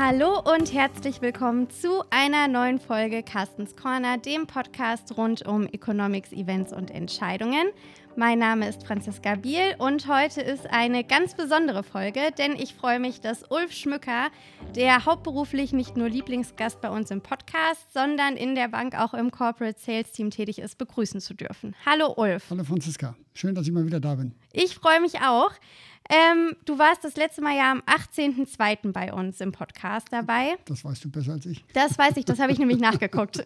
Hallo und herzlich willkommen zu einer neuen Folge Carstens Corner, dem Podcast rund um Economics, Events und Entscheidungen. Mein Name ist Franziska Biel und heute ist eine ganz besondere Folge, denn ich freue mich, dass Ulf Schmücker, der hauptberuflich nicht nur Lieblingsgast bei uns im Podcast, sondern in der Bank auch im Corporate Sales Team tätig ist, begrüßen zu dürfen. Hallo Ulf. Hallo Franziska, schön, dass ich mal wieder da bin. Ich freue mich auch. Ähm, du warst das letzte Mal ja am 18.02. bei uns im Podcast dabei. Das weißt du besser als ich. Das weiß ich, das habe ich nämlich nachgeguckt.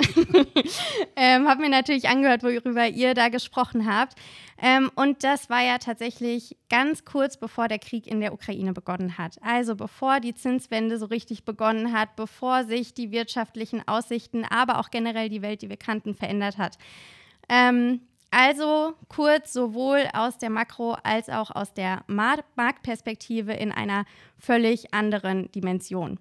ähm, habe mir natürlich angehört, worüber ihr da gesprochen habt. Ähm, und das war ja tatsächlich ganz kurz bevor der Krieg in der Ukraine begonnen hat. Also bevor die Zinswende so richtig begonnen hat, bevor sich die wirtschaftlichen Aussichten, aber auch generell die Welt, die wir kannten, verändert hat. Ähm, also kurz sowohl aus der Makro- als auch aus der Marktperspektive in einer völlig anderen Dimension.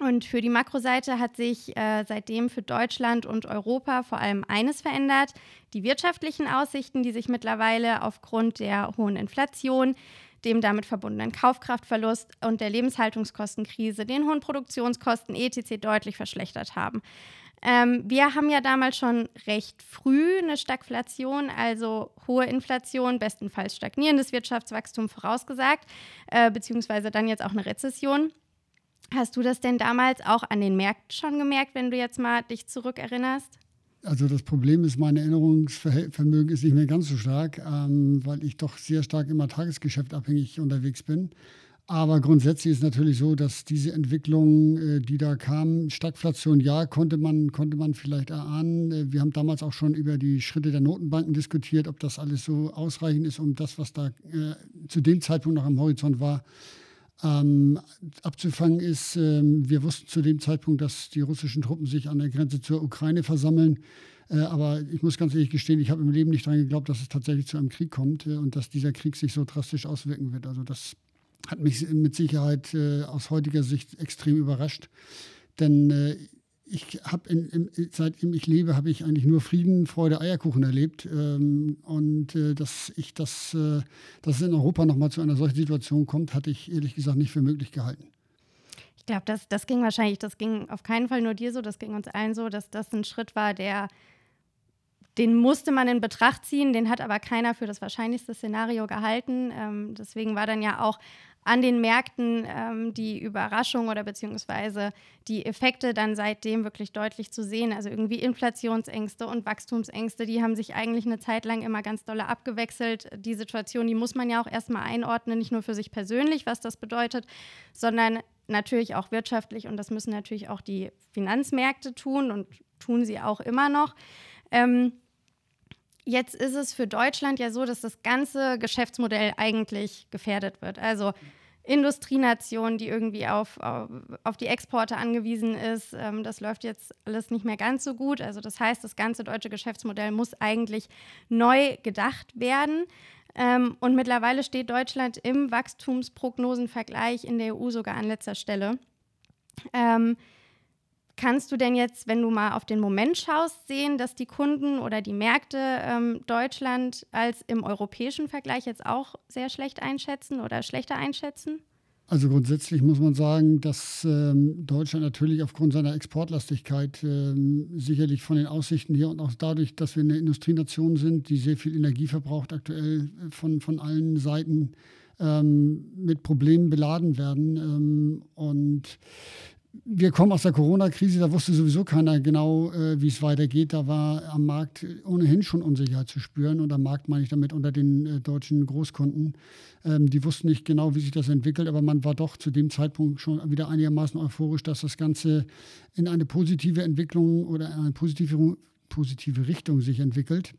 Und für die Makroseite hat sich äh, seitdem für Deutschland und Europa vor allem eines verändert, die wirtschaftlichen Aussichten, die sich mittlerweile aufgrund der hohen Inflation, dem damit verbundenen Kaufkraftverlust und der Lebenshaltungskostenkrise, den hohen Produktionskosten etc. deutlich verschlechtert haben. Ähm, wir haben ja damals schon recht früh eine Stagflation, also hohe Inflation, bestenfalls stagnierendes Wirtschaftswachstum vorausgesagt, äh, beziehungsweise dann jetzt auch eine Rezession. Hast du das denn damals auch an den Märkten schon gemerkt, wenn du jetzt mal dich zurückerinnerst? Also das Problem ist, mein Erinnerungsvermögen ist nicht mehr ganz so stark, ähm, weil ich doch sehr stark immer Tagesgeschäft abhängig unterwegs bin. Aber grundsätzlich ist natürlich so, dass diese Entwicklung, äh, die da kam, Stagflation, ja, konnte man, konnte man vielleicht erahnen. Äh, wir haben damals auch schon über die Schritte der Notenbanken diskutiert, ob das alles so ausreichend ist, um das, was da äh, zu dem Zeitpunkt noch am Horizont war, ähm, abzufangen ist. Ähm, wir wussten zu dem Zeitpunkt, dass die russischen Truppen sich an der Grenze zur Ukraine versammeln. Äh, aber ich muss ganz ehrlich gestehen, ich habe im Leben nicht daran geglaubt, dass es tatsächlich zu einem Krieg kommt äh, und dass dieser Krieg sich so drastisch auswirken wird. Also das hat mich mit Sicherheit äh, aus heutiger Sicht extrem überrascht. Denn äh, ich habe, seitdem ich lebe, habe ich eigentlich nur Frieden, Freude, Eierkuchen erlebt. Ähm, und äh, dass ich das, äh, dass es in Europa nochmal zu einer solchen Situation kommt, hatte ich ehrlich gesagt nicht für möglich gehalten. Ich glaube, das, das ging wahrscheinlich, das ging auf keinen Fall nur dir so, das ging uns allen so, dass das ein Schritt war, der den musste man in Betracht ziehen, den hat aber keiner für das wahrscheinlichste Szenario gehalten. Ähm, deswegen war dann ja auch an den Märkten ähm, die Überraschung oder beziehungsweise die Effekte dann seitdem wirklich deutlich zu sehen. Also irgendwie Inflationsängste und Wachstumsängste, die haben sich eigentlich eine Zeit lang immer ganz dolle abgewechselt. Die Situation, die muss man ja auch erstmal einordnen, nicht nur für sich persönlich, was das bedeutet, sondern natürlich auch wirtschaftlich und das müssen natürlich auch die Finanzmärkte tun und tun sie auch immer noch. Ähm, Jetzt ist es für Deutschland ja so, dass das ganze Geschäftsmodell eigentlich gefährdet wird. Also Industrienation, die irgendwie auf, auf, auf die Exporte angewiesen ist, ähm, das läuft jetzt alles nicht mehr ganz so gut. Also das heißt, das ganze deutsche Geschäftsmodell muss eigentlich neu gedacht werden. Ähm, und mittlerweile steht Deutschland im Wachstumsprognosenvergleich in der EU sogar an letzter Stelle. Ähm, Kannst du denn jetzt, wenn du mal auf den Moment schaust, sehen, dass die Kunden oder die Märkte ähm, Deutschland als im europäischen Vergleich jetzt auch sehr schlecht einschätzen oder schlechter einschätzen? Also grundsätzlich muss man sagen, dass ähm, Deutschland natürlich aufgrund seiner Exportlastigkeit ähm, sicherlich von den Aussichten hier und auch dadurch, dass wir eine Industrienation sind, die sehr viel Energie verbraucht, aktuell äh, von, von allen Seiten ähm, mit Problemen beladen werden. Ähm, und wir kommen aus der Corona-Krise, da wusste sowieso keiner genau, äh, wie es weitergeht. Da war am Markt ohnehin schon Unsicherheit zu spüren. Und am Markt meine ich damit unter den äh, deutschen Großkunden. Ähm, die wussten nicht genau, wie sich das entwickelt, aber man war doch zu dem Zeitpunkt schon wieder einigermaßen euphorisch, dass das Ganze in eine positive Entwicklung oder in eine positive, positive Richtung sich entwickelt.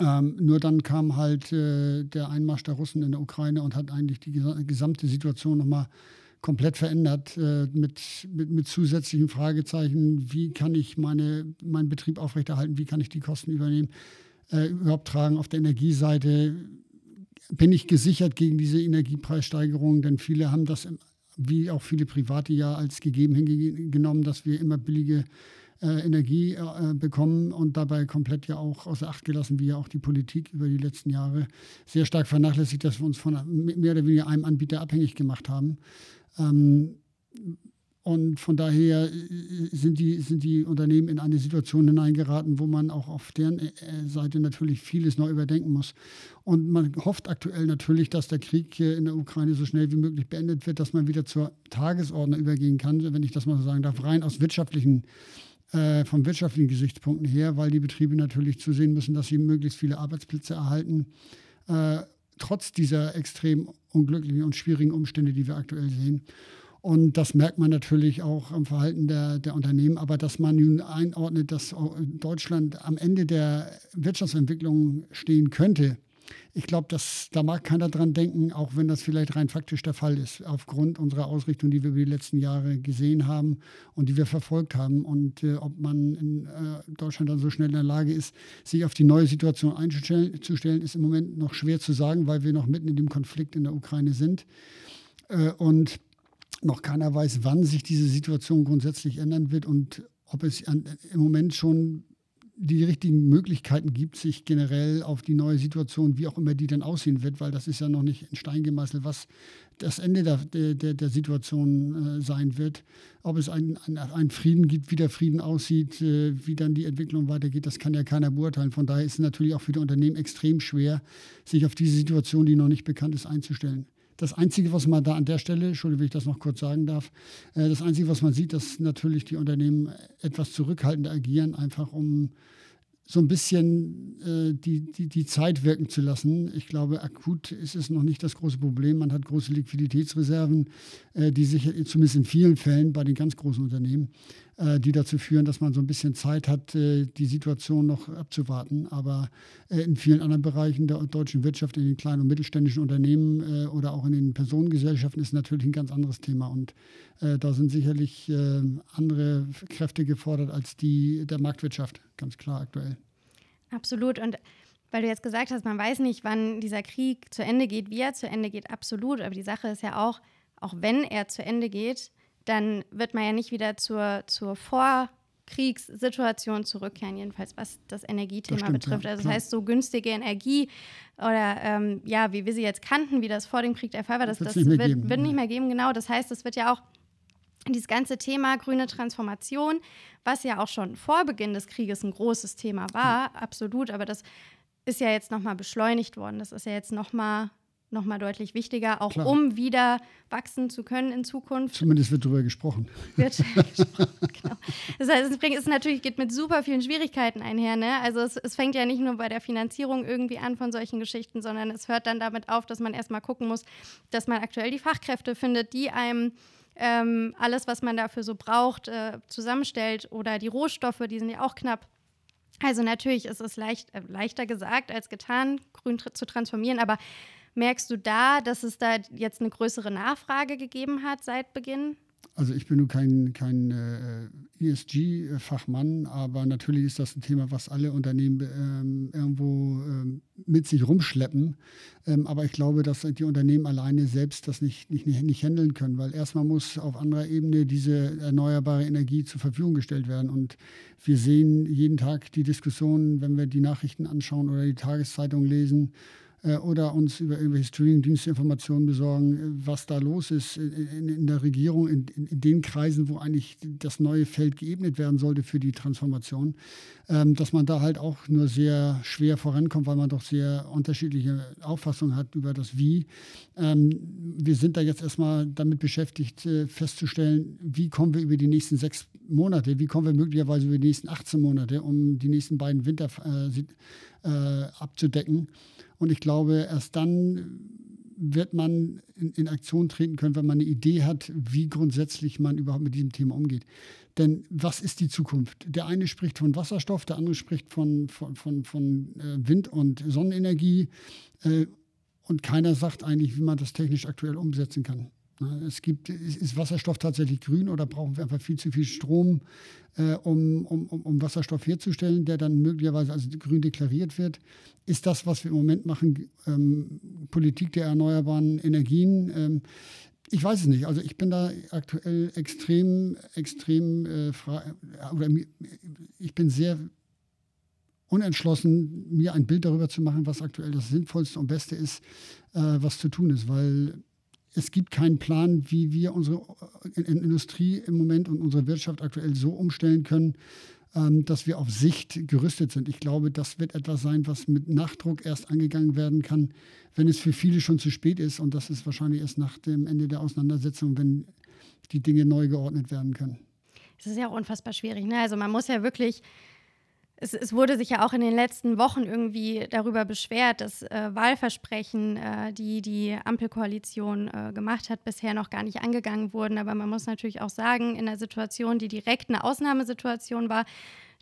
Ähm, nur dann kam halt äh, der Einmarsch der Russen in der Ukraine und hat eigentlich die gesamte Situation nochmal komplett verändert äh, mit, mit, mit, zusätzlichen Fragezeichen. Wie kann ich meine, meinen Betrieb aufrechterhalten? Wie kann ich die Kosten übernehmen, äh, überhaupt tragen? Auf der Energieseite bin ich gesichert gegen diese Energiepreissteigerungen, denn viele haben das, wie auch viele Private ja als gegeben hingenommen, dass wir immer billige äh, Energie äh, bekommen und dabei komplett ja auch außer Acht gelassen, wie ja auch die Politik über die letzten Jahre sehr stark vernachlässigt, dass wir uns von mehr oder weniger einem Anbieter abhängig gemacht haben. Ähm, und von daher äh, sind die, sind die Unternehmen in eine Situation hineingeraten, wo man auch auf deren äh, Seite natürlich vieles neu überdenken muss. Und man hofft aktuell natürlich, dass der Krieg in der Ukraine so schnell wie möglich beendet wird, dass man wieder zur Tagesordnung übergehen kann, wenn ich das mal so sagen darf, rein aus wirtschaftlichen äh, von wirtschaftlichen Gesichtspunkten her, weil die Betriebe natürlich zusehen müssen, dass sie möglichst viele Arbeitsplätze erhalten, äh, trotz dieser extrem unglücklichen und schwierigen Umstände, die wir aktuell sehen. Und das merkt man natürlich auch am Verhalten der, der Unternehmen. Aber dass man nun einordnet, dass Deutschland am Ende der Wirtschaftsentwicklung stehen könnte, ich glaube, da mag keiner dran denken, auch wenn das vielleicht rein faktisch der Fall ist, aufgrund unserer Ausrichtung, die wir über die letzten Jahre gesehen haben und die wir verfolgt haben. Und äh, ob man in äh, Deutschland dann so schnell in der Lage ist, sich auf die neue Situation einzustellen, ist im Moment noch schwer zu sagen, weil wir noch mitten in dem Konflikt in der Ukraine sind. Äh, und noch keiner weiß, wann sich diese Situation grundsätzlich ändern wird und ob es an, im Moment schon die richtigen Möglichkeiten gibt, sich generell auf die neue Situation, wie auch immer die dann aussehen wird, weil das ist ja noch nicht in Stein gemeißelt, was das Ende der, der, der Situation äh, sein wird. Ob es einen ein Frieden gibt, wie der Frieden aussieht, äh, wie dann die Entwicklung weitergeht, das kann ja keiner beurteilen. Von daher ist es natürlich auch für die Unternehmen extrem schwer, sich auf diese Situation, die noch nicht bekannt ist, einzustellen. Das Einzige, was man da an der Stelle, Entschuldigung, wenn ich das noch kurz sagen darf, äh, das Einzige, was man sieht, dass natürlich die Unternehmen etwas zurückhaltender agieren, einfach um so ein bisschen äh, die, die, die Zeit wirken zu lassen. Ich glaube, akut ist es noch nicht das große Problem. Man hat große Liquiditätsreserven, äh, die sich zumindest in vielen Fällen bei den ganz großen Unternehmen, äh, die dazu führen, dass man so ein bisschen Zeit hat, äh, die Situation noch abzuwarten. Aber äh, in vielen anderen Bereichen der deutschen Wirtschaft, in den kleinen und mittelständischen Unternehmen äh, oder auch in den Personengesellschaften ist natürlich ein ganz anderes Thema. Und da sind sicherlich andere Kräfte gefordert als die der Marktwirtschaft ganz klar aktuell. Absolut. Und weil du jetzt gesagt hast, man weiß nicht, wann dieser Krieg zu Ende geht, wie er zu Ende geht, absolut. Aber die Sache ist ja auch, auch wenn er zu Ende geht, dann wird man ja nicht wieder zur, zur Vorkriegssituation zurückkehren, jedenfalls was das Energiethema das stimmt, betrifft. Also das heißt, so günstige Energie oder ähm, ja, wie wir sie jetzt kannten, wie das vor dem Krieg der Fall war, das, das wird, wird, nicht mehr geben. Genau, das heißt, es wird ja auch dieses ganze Thema grüne Transformation, was ja auch schon vor Beginn des Krieges ein großes Thema war, absolut, aber das ist ja jetzt nochmal beschleunigt worden. Das ist ja jetzt nochmal noch mal deutlich wichtiger, auch Klar. um wieder wachsen zu können in Zukunft. Zumindest wird darüber gesprochen. Wird gesprochen, genau. Das heißt, es, bringt, es natürlich geht mit super vielen Schwierigkeiten einher. Ne? Also es, es, fängt ja nicht nur bei der Finanzierung irgendwie an von solchen Geschichten, sondern es hört dann damit auf, dass man erstmal gucken muss, dass man aktuell die Fachkräfte findet, die einem ähm, alles, was man dafür so braucht, äh, zusammenstellt oder die Rohstoffe, die sind ja auch knapp. Also natürlich ist es leicht, äh, leichter gesagt als getan, grün tr zu transformieren, aber merkst du da, dass es da jetzt eine größere Nachfrage gegeben hat seit Beginn? Also ich bin nun kein, kein äh, ESG-Fachmann, aber natürlich ist das ein Thema, was alle Unternehmen ähm, irgendwo ähm, mit sich rumschleppen. Ähm, aber ich glaube, dass die Unternehmen alleine selbst das nicht, nicht, nicht handeln können, weil erstmal muss auf anderer Ebene diese erneuerbare Energie zur Verfügung gestellt werden. Und wir sehen jeden Tag die Diskussionen, wenn wir die Nachrichten anschauen oder die Tageszeitung lesen, oder uns über irgendwelche Streaming-Dienste Informationen besorgen, äh, was da los ist in, in der Regierung, in, in, den Kreisen, wo eigentlich das neue Feld geebnet werden sollte für die Transformation, ähm, dass man da halt auch nur sehr schwer vorankommt, weil man doch sehr unterschiedliche Auffassungen hat über das Wie. Ähm, wir sind da jetzt erstmal damit beschäftigt, äh, festzustellen, wie kommen wir über die nächsten sechs Monate, wie kommen wir möglicherweise über die nächsten 18 Monate, um die nächsten beiden Winter äh, abzudecken. Und ich glaube, erst dann wird man in, in, Aktion treten können, wenn man eine Idee hat, wie grundsätzlich man überhaupt mit diesem Thema umgeht. Denn was ist die Zukunft? Der eine spricht von Wasserstoff, der andere spricht von, von, von, von äh, Wind- und Sonnenenergie. Äh, und keiner sagt eigentlich, wie man das technisch aktuell umsetzen kann. Es gibt, ist Wasserstoff tatsächlich grün oder brauchen wir einfach viel zu viel Strom, äh, um, um, um Wasserstoff herzustellen, der dann möglicherweise als grün deklariert wird? Ist das, was wir im Moment machen, ähm, Politik der erneuerbaren Energien? Ähm, ich weiß es nicht. Also ich bin da aktuell extrem, extrem äh, oder ich bin sehr unentschlossen, mir ein Bild darüber zu machen, was aktuell das Sinnvollste und Beste ist, äh, was zu tun ist, weil es gibt keinen Plan, wie wir unsere Industrie im Moment und unsere Wirtschaft aktuell so umstellen können, ähm, dass wir auf Sicht gerüstet sind. Ich glaube, das wird etwas sein, was mit Nachdruck erst angegangen werden kann, wenn es für viele schon zu spät ist. Und das ist wahrscheinlich erst nach dem Ende der Auseinandersetzung, wenn die Dinge neu geordnet werden können. Es ist ja auch unfassbar schwierig. Ne? Also man muss ja wirklich es, es, wurde sich ja auch in den letzten Wochen irgendwie darüber beschwert, dass äh, Wahlversprechen, äh, die die Ampelkoalition äh, gemacht hat, bisher noch gar nicht angegangen wurden. Aber man muss natürlich auch sagen, in einer Situation, die direkt eine Ausnahmesituation war,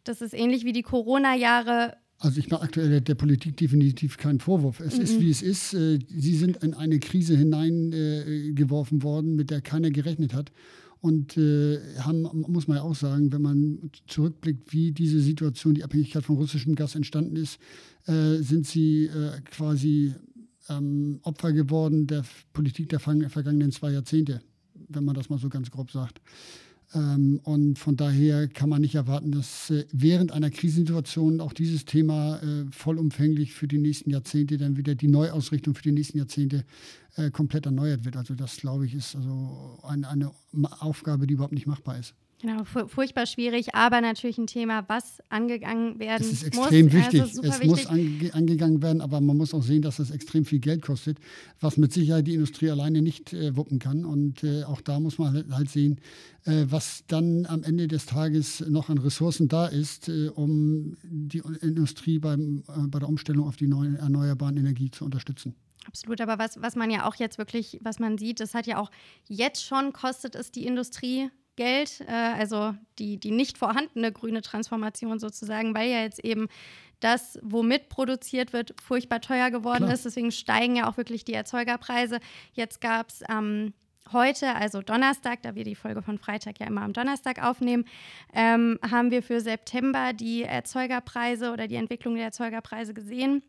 das ist ähnlich wie die Corona-Jahre. Also ich mache aktuell der Politik definitiv keinen Vorwurf. Es -mm. ist, wie es ist. Äh, sie sind in eine Krise hineingeworfen worden, mit der keiner gerechnet hat. Und äh, haben, muss man ja auch sagen, wenn man zurückblickt, wie diese Situation, die Abhängigkeit von russischem Gas entstanden ist, äh, sind sie äh, quasi ähm, Opfer geworden der Politik der vergangenen zwei Jahrzehnte, wenn man das mal so ganz grob sagt. Ähm, und von daher kann man nicht erwarten, dass äh, während einer Krisensituation auch dieses Thema äh, vollumfänglich für die nächsten Jahrzehnte dann wieder die Neuausrichtung für die nächsten Jahrzehnte äh, komplett erneuert wird. Also das, glaube ich, ist also eine, eine Aufgabe, die überhaupt nicht machbar ist. Genau, furchtbar schwierig, aber natürlich ein Thema, was angegangen werden muss. Es ist extrem muss. wichtig. Also es wichtig. muss ange angegangen werden, aber man muss auch sehen, dass es extrem viel Geld kostet, was mit Sicherheit die Industrie alleine nicht äh, wuppen kann. Und äh, auch da muss man halt, halt sehen, äh, was dann am Ende des Tages noch an Ressourcen da ist, äh, um die Industrie beim, äh, bei der Umstellung auf die neue erneuerbaren Energie zu unterstützen. Absolut, aber was, was man ja auch jetzt wirklich, was man sieht, das hat ja auch jetzt schon kostet es die Industrie Geld, äh, also die, die nicht vorhandene grüne Transformation sozusagen, weil ja jetzt eben das, womit produziert wird, furchtbar teuer geworden Klar. ist. Deswegen steigen ja auch wirklich die Erzeugerpreise. Jetzt gab es ähm, heute, also Donnerstag, da wir die Folge von Freitag ja immer am Donnerstag aufnehmen, ähm, haben wir für September die Erzeugerpreise oder die Entwicklung der Erzeugerpreise gesehen.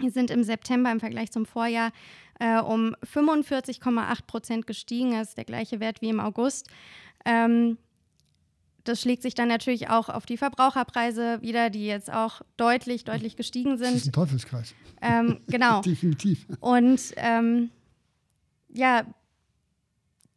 Die sind im September im Vergleich zum Vorjahr äh, um 45,8 Prozent gestiegen. Das ist der gleiche Wert wie im August. Ähm, das schlägt sich dann natürlich auch auf die Verbraucherpreise wieder, die jetzt auch deutlich, deutlich gestiegen sind. Das ist ein Teufelskreis. Ähm, genau. Definitiv. Und ähm, ja,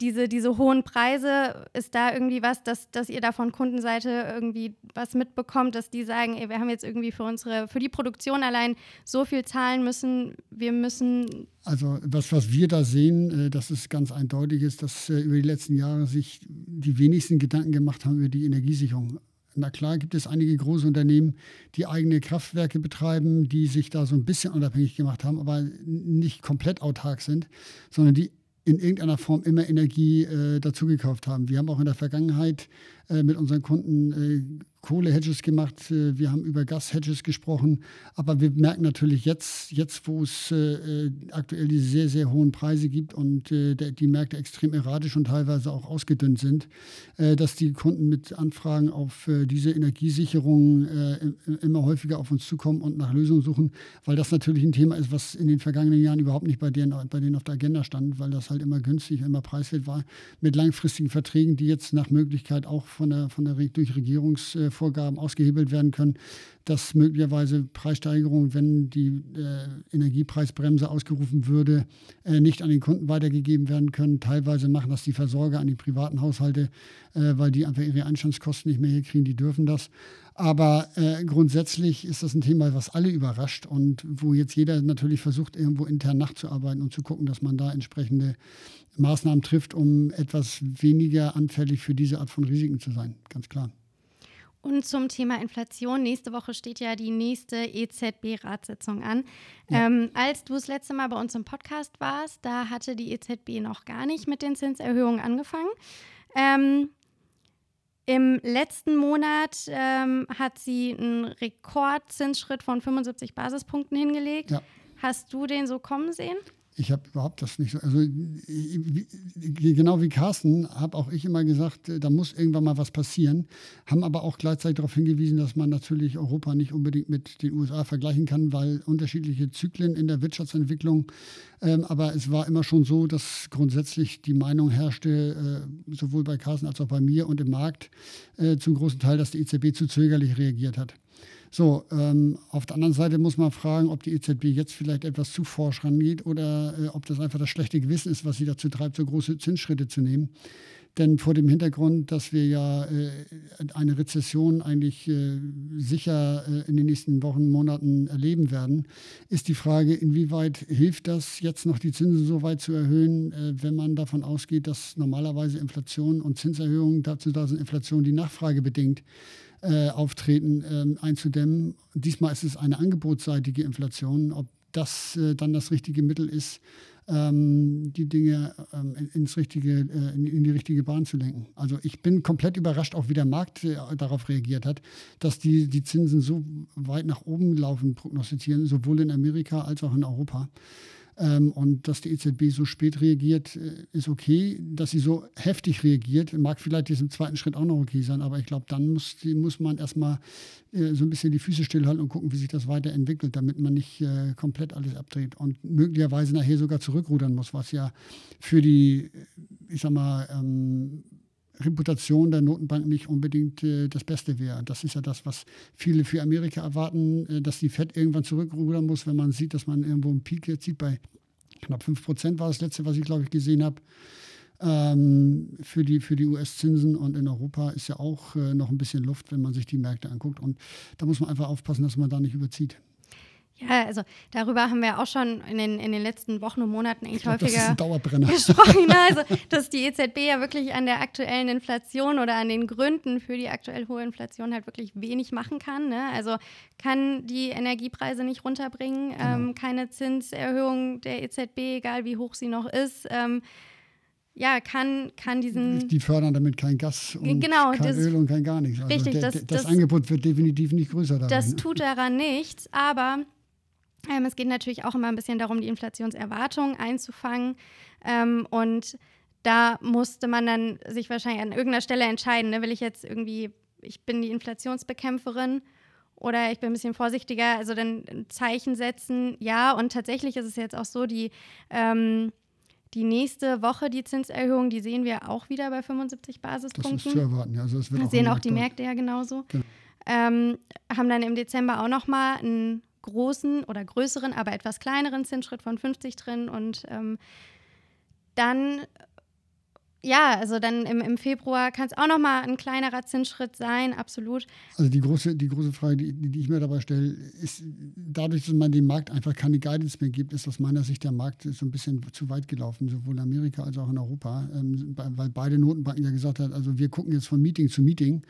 diese, diese hohen Preise, ist da irgendwie was, dass, dass ihr da von Kundenseite irgendwie was mitbekommt, dass die sagen, ey, wir haben jetzt irgendwie für unsere, für die Produktion allein so viel zahlen müssen, wir müssen. Also das, was wir da sehen, äh, das ist ganz eindeutig ist, dass äh, über die letzten Jahre sich die wenigsten Gedanken gemacht haben über die Energiesicherung. Na klar gibt es einige große Unternehmen, die eigene Kraftwerke betreiben, die sich da so ein bisschen unabhängig gemacht haben, aber nicht komplett autark sind, sondern die in irgendeiner Form immer Energie äh, dazugekauft haben. Wir haben auch in der Vergangenheit äh, mit unseren Kunden äh, Kohle-Hedges gemacht, äh, wir haben über Gas-Hedges gesprochen, aber wir merken natürlich jetzt, jetzt wo es äh, aktuell diese sehr, sehr hohen Preise gibt und äh, die Märkte extrem erratisch und teilweise auch ausgedünnt sind, dass die Kunden mit Anfragen auf diese Energiesicherung immer häufiger auf uns zukommen und nach Lösungen suchen, weil das natürlich ein Thema ist, was in den vergangenen Jahren überhaupt nicht bei denen, bei denen auf der Agenda stand, weil das halt immer günstig, immer preiswert war, mit langfristigen Verträgen, die jetzt nach Möglichkeit auch von der, von der durch Regierungsvorgaben ausgehebelt werden können, dass möglicherweise Preissteigerungen, wenn die äh, Energiepreisbremse ausgerufen würde, äh, nicht an den Kunden weitergegeben werden können. Teilweise machen das die Versorger an die privaten Haushalte, äh, weil die einfach ihre Einstandskosten nicht mehr hier kriegen, die dürfen das. Aber äh, grundsätzlich ist das ein Thema, was alle überrascht und wo jetzt jeder natürlich versucht, irgendwo intern nachzuarbeiten und zu gucken, dass man da entsprechende Maßnahmen trifft, um etwas weniger anfällig für diese Art von Risiken zu sein. Ganz klar. Und zum Thema Inflation. Nächste Woche steht ja die nächste EZB-Ratssitzung an. Ja. Ähm, als du das letzte Mal bei uns im Podcast warst, da hatte die EZB noch gar nicht mit den Zinserhöhungen angefangen. Ähm, Im letzten Monat ähm, hat sie einen Rekordzinsschritt von 75 Basispunkten hingelegt. Ja. Hast du den so kommen sehen? Ich habe überhaupt das nicht so. Also genau wie Carsten habe auch ich immer gesagt, äh, da muss irgendwann mal was passieren. Haben aber auch gleichzeitig darauf hingewiesen, dass man natürlich Europa nicht unbedingt mit den USA vergleichen kann, weil unterschiedliche Zyklen in der Wirtschaftsentwicklung. Ähm, aber es war immer schon so, dass grundsätzlich die Meinung herrschte, äh, sowohl bei Carsten als auch bei mir und im Markt, äh, zum großen Teil, dass die EZB zu zögerlich reagiert hat. So, ähm, auf der anderen Seite muss man fragen, ob die EZB jetzt vielleicht etwas zu forsch rangeht oder äh, ob das einfach das schlechte Gewissen ist, was sie dazu treibt, so große Zinsschritte zu nehmen. Denn vor dem Hintergrund, dass wir ja äh, eine Rezession eigentlich äh, sicher äh, in den nächsten Wochen, Monaten erleben werden, ist die Frage, inwieweit hilft das jetzt noch die Zinsen so weit zu erhöhen, äh, wenn man davon ausgeht, dass normalerweise Inflation und Zinserhöhungen dazu da sind, Inflation, die Nachfrage bedingt äh, auftreten, ähm, einzudämmen. Diesmal ist es eine angebotsseitige Inflation. Ob das äh, dann das richtige Mittel ist, ähm, die Dinge ähm, ins richtige, äh, in, die richtige Bahn zu lenken. Also ich bin komplett überrascht, auch wie der Markt äh, darauf reagiert hat, dass die, die Zinsen so weit nach oben laufen, prognostizieren, sowohl in Amerika als auch in Europa. Ähm, und dass die EZB so spät reagiert, äh, ist okay. Dass sie so heftig reagiert, mag vielleicht diesem zweiten Schritt auch noch okay sein, aber ich glaube, dann muss, muss man erstmal äh, so ein bisschen die Füße stillhalten und gucken, wie sich das weiterentwickelt, damit man nicht äh, komplett alles abdreht und möglicherweise nachher sogar zurückrudern muss, was ja für die, ich sag mal, ähm, Reputation der Notenbank nicht unbedingt äh, das Beste wäre. Das ist ja das, was viele für Amerika erwarten, äh, dass die Fed irgendwann zurückrudern muss, wenn man sieht, dass man irgendwo einen Peak jetzt sieht. Bei knapp 5 Prozent war das letzte, was ich, glaube ich, gesehen habe. Ähm, für die, für die US-Zinsen und in Europa ist ja auch äh, noch ein bisschen Luft, wenn man sich die Märkte anguckt. Und da muss man einfach aufpassen, dass man da nicht überzieht. Ja, also darüber haben wir auch schon in den, in den letzten Wochen und Monaten eigentlich glaub, häufiger gesprochen. Ne? Also, dass die EZB ja wirklich an der aktuellen Inflation oder an den Gründen für die aktuell hohe Inflation halt wirklich wenig machen kann. Ne? Also kann die Energiepreise nicht runterbringen, genau. ähm, keine Zinserhöhung der EZB, egal wie hoch sie noch ist. Ähm, ja, kann, kann diesen. Die fördern damit kein Gas und genau, kein das, Öl und kein gar nichts. Also richtig, der, das, das, das, Angebot wird definitiv nicht größer daran. Das tut daran nichts, aber ähm, es geht natürlich auch immer ein bisschen darum, die Inflationserwartungen einzufangen. Ähm, und da musste man dann sich wahrscheinlich an irgendeiner Stelle entscheiden, ne? will ich jetzt irgendwie, ich bin die Inflationsbekämpferin oder ich bin ein bisschen vorsichtiger, also dann ein Zeichen setzen, ja. Und tatsächlich ist es jetzt auch so, die, ähm, die nächste Woche, die Zinserhöhung, die sehen wir auch wieder bei 75 Basispunkten. Das ist zu erwarten, ja. Also das wird das sehen auch die Märkte ja genauso. Genau. Ähm, haben dann im Dezember auch nochmal ein großen oder größeren, aber etwas kleineren Zinsschritt von 50 drin. Und ähm, dann ja, also dann im, im Februar kann es auch noch mal ein kleinerer Zinsschritt sein, absolut. Also die große, die große Frage, die, die ich mir dabei stelle, ist, dadurch, dass man dem Markt einfach keine Guidance mehr gibt, ist aus meiner Sicht der Markt so ein bisschen zu weit gelaufen, sowohl in Amerika als auch in Europa, ähm, weil beide Notenbanken ja gesagt haben, also wir gucken jetzt von Meeting zu Meeting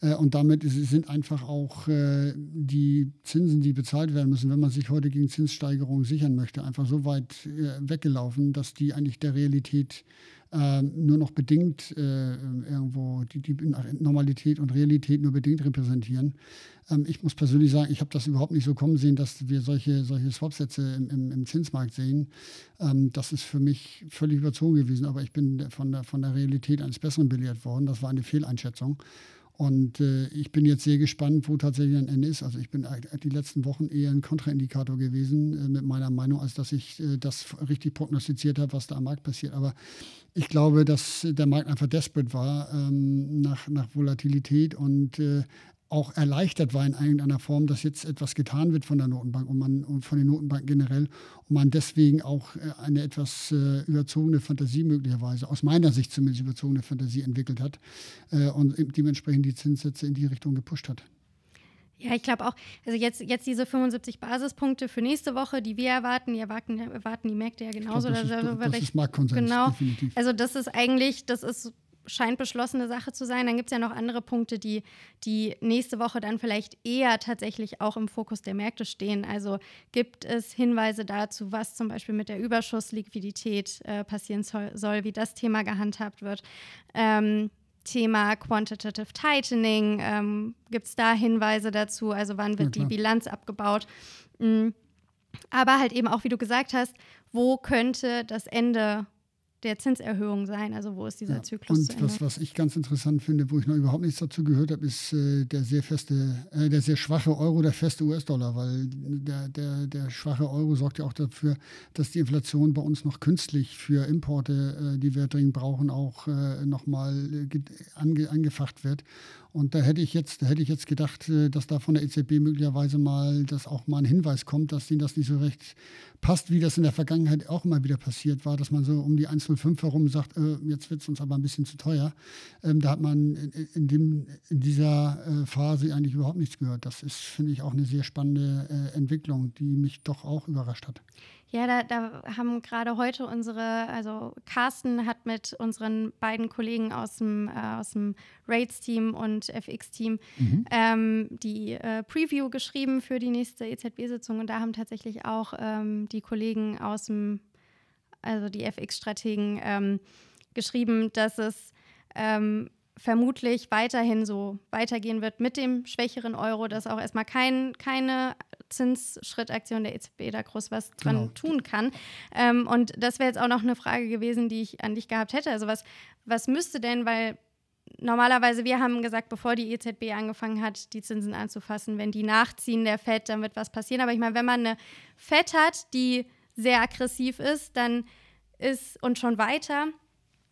äh, und damit ist, sind einfach auch äh, die Zinsen, die bezahlt werden müssen, wenn man sich heute gegen Zinssteigerungen sichern möchte, einfach so weit äh, weggelaufen, dass die eigentlich der Realität nur noch bedingt äh, irgendwo die, die, Normalität und Realität nur bedingt repräsentieren. Ähm, ich muss persönlich sagen, ich habe das überhaupt nicht so kommen sehen, dass wir solche, solche Swap-Sätze im, im, im, Zinsmarkt sehen. Ähm, das ist für mich völlig überzogen gewesen, aber ich bin von der, von der Realität eines Besseren belehrt worden. Das war eine Fehleinschätzung. Und äh, ich bin jetzt sehr gespannt, wo tatsächlich ein Ende ist. Also ich bin die letzten Wochen eher ein Kontraindikator gewesen äh, mit meiner Meinung, als dass ich äh, das richtig prognostiziert habe, was da am Markt passiert. Aber ich glaube, dass der Markt einfach desperate war ähm, nach, nach Volatilität und äh, auch erleichtert war in irgendeiner Form, dass jetzt etwas getan wird von der Notenbank und, man, und von den Notenbanken generell und man deswegen auch äh, eine etwas äh, überzogene Fantasie möglicherweise, aus meiner Sicht zumindest überzogene Fantasie entwickelt hat äh, und dementsprechend die Zinssätze in die Richtung gepusht hat. Ja, ich glaube auch, also jetzt, jetzt diese 75 Basispunkte für nächste Woche, die wir erwarten, die erwarten, erwarten die Märkte ja genauso. Glaub, das, ist, das, das ist Marktkonsens, genau. definitiv. Also das ist eigentlich, das ist scheint beschlossene Sache zu sein. Dann gibt es ja noch andere Punkte, die, die nächste Woche dann vielleicht eher tatsächlich auch im Fokus der Märkte stehen. Also gibt es Hinweise dazu, was zum Beispiel mit der Überschussliquidität äh, passieren soll, soll, wie das Thema gehandhabt wird. Ähm, Thema Quantitative Tightening, ähm, gibt es da Hinweise dazu? Also wann wird ja, die Bilanz abgebaut? Mhm. Aber halt eben auch, wie du gesagt hast, wo könnte das Ende der Zinserhöhung sein? Also wo ist dieser ja, Zyklus? Und was, was ich ganz interessant finde, wo ich noch überhaupt nichts dazu gehört habe, ist äh, der sehr feste, äh, der sehr schwache Euro, der feste US-Dollar, weil der, der, der schwache Euro sorgt ja auch dafür, dass die Inflation bei uns noch künstlich für Importe, äh, die wir dringend brauchen, auch äh, nochmal äh, ange, angefacht wird. Und da hätte ich jetzt, da hätte ich jetzt gedacht, äh, dass da von der EZB möglicherweise mal, dass auch mal ein Hinweis kommt, dass ihnen das nicht so recht passt, wie das in der Vergangenheit auch immer wieder passiert war, dass man so um die 1,05 herum sagt, äh, jetzt wird es uns aber ein bisschen zu teuer. Ähm, da hat man in, in, dem, in dieser äh, Phase eigentlich überhaupt nichts gehört. Das ist, finde ich, auch eine sehr spannende äh, Entwicklung, die mich doch auch überrascht hat. Ja, da, da, haben gerade heute unsere, also Carsten hat mit unseren beiden Kollegen aus dem, äh, aus dem Rates-Team und FX-Team mhm. ähm, die äh, Preview geschrieben für die nächste EZB-Sitzung und da haben tatsächlich auch ähm, die Kollegen aus dem, also die FX-Strategen ähm, geschrieben, dass es ähm, vermutlich weiterhin so weitergehen wird mit dem schwächeren Euro, dass auch erstmal kein, keine Zinsschrittaktion der EZB da groß was dran genau. tun kann. Ähm, und das wäre jetzt auch noch eine Frage gewesen, die ich an dich gehabt hätte. Also was, was müsste denn, weil normalerweise, wir haben gesagt, bevor die EZB angefangen hat, die Zinsen anzufassen, wenn die nachziehen der FED, dann wird was passieren. Aber ich meine, wenn man eine FED hat, die sehr aggressiv ist, dann ist und schon weiter,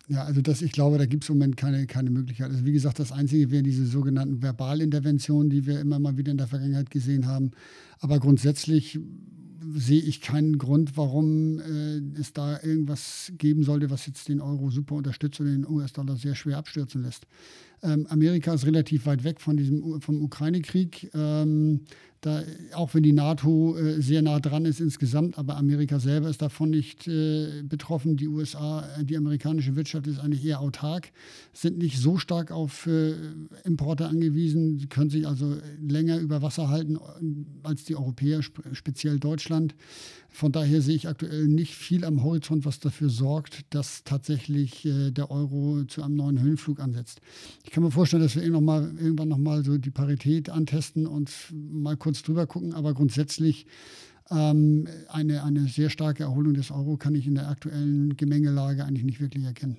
ja, also das, ich glaube, da gibt es im Moment keine, keine Möglichkeit. Also wie gesagt, das Einzige wären diese sogenannten Verbalinterventionen, die wir immer mal wieder in der Vergangenheit gesehen haben. Aber grundsätzlich sehe ich keinen Grund, warum äh, es da irgendwas geben sollte, was jetzt den Euro super unterstützt und den US-Dollar sehr schwer abstürzen lässt. Ähm, Amerika ist relativ weit weg von diesem, vom Ukraine-Krieg. Ähm, da, auch wenn die NATO äh, sehr nah dran ist insgesamt, aber Amerika selber ist davon nicht äh, betroffen. Die USA, äh, die amerikanische Wirtschaft ist eigentlich eher autark, sind nicht so stark auf äh, Importe angewiesen, können sich also länger über Wasser halten äh, als die Europäer, sp speziell Deutschland. Von daher sehe ich aktuell nicht viel am Horizont, was dafür sorgt, dass tatsächlich äh, der Euro zu einem neuen Höhenflug ansetzt. Ich kann mir vorstellen, dass wir noch mal, irgendwann nochmal so die Parität antesten und mal kurz drüber gucken, aber grundsätzlich ähm, eine, eine sehr starke Erholung des Euro kann ich in der aktuellen Gemengelage eigentlich nicht wirklich erkennen.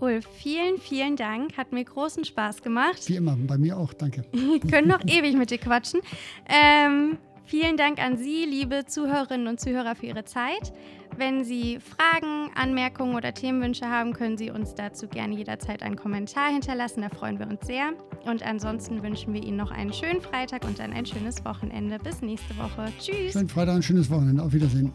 Ulf, vielen, vielen Dank. Hat mir großen Spaß gemacht. Wie immer, bei mir auch. Danke. Wir können noch ewig mit dir quatschen. Ähm, Vielen Dank an Sie, liebe Zuhörerinnen und Zuhörer, für Ihre Zeit. Wenn Sie Fragen, Anmerkungen oder Themenwünsche haben, können Sie uns dazu gerne jederzeit einen Kommentar hinterlassen. Da freuen wir uns sehr. Und ansonsten wünschen wir Ihnen noch einen schönen Freitag und dann ein schönes Wochenende. Bis nächste Woche. Tschüss. Schönen Freitag, ein schönes Wochenende. Auf Wiedersehen.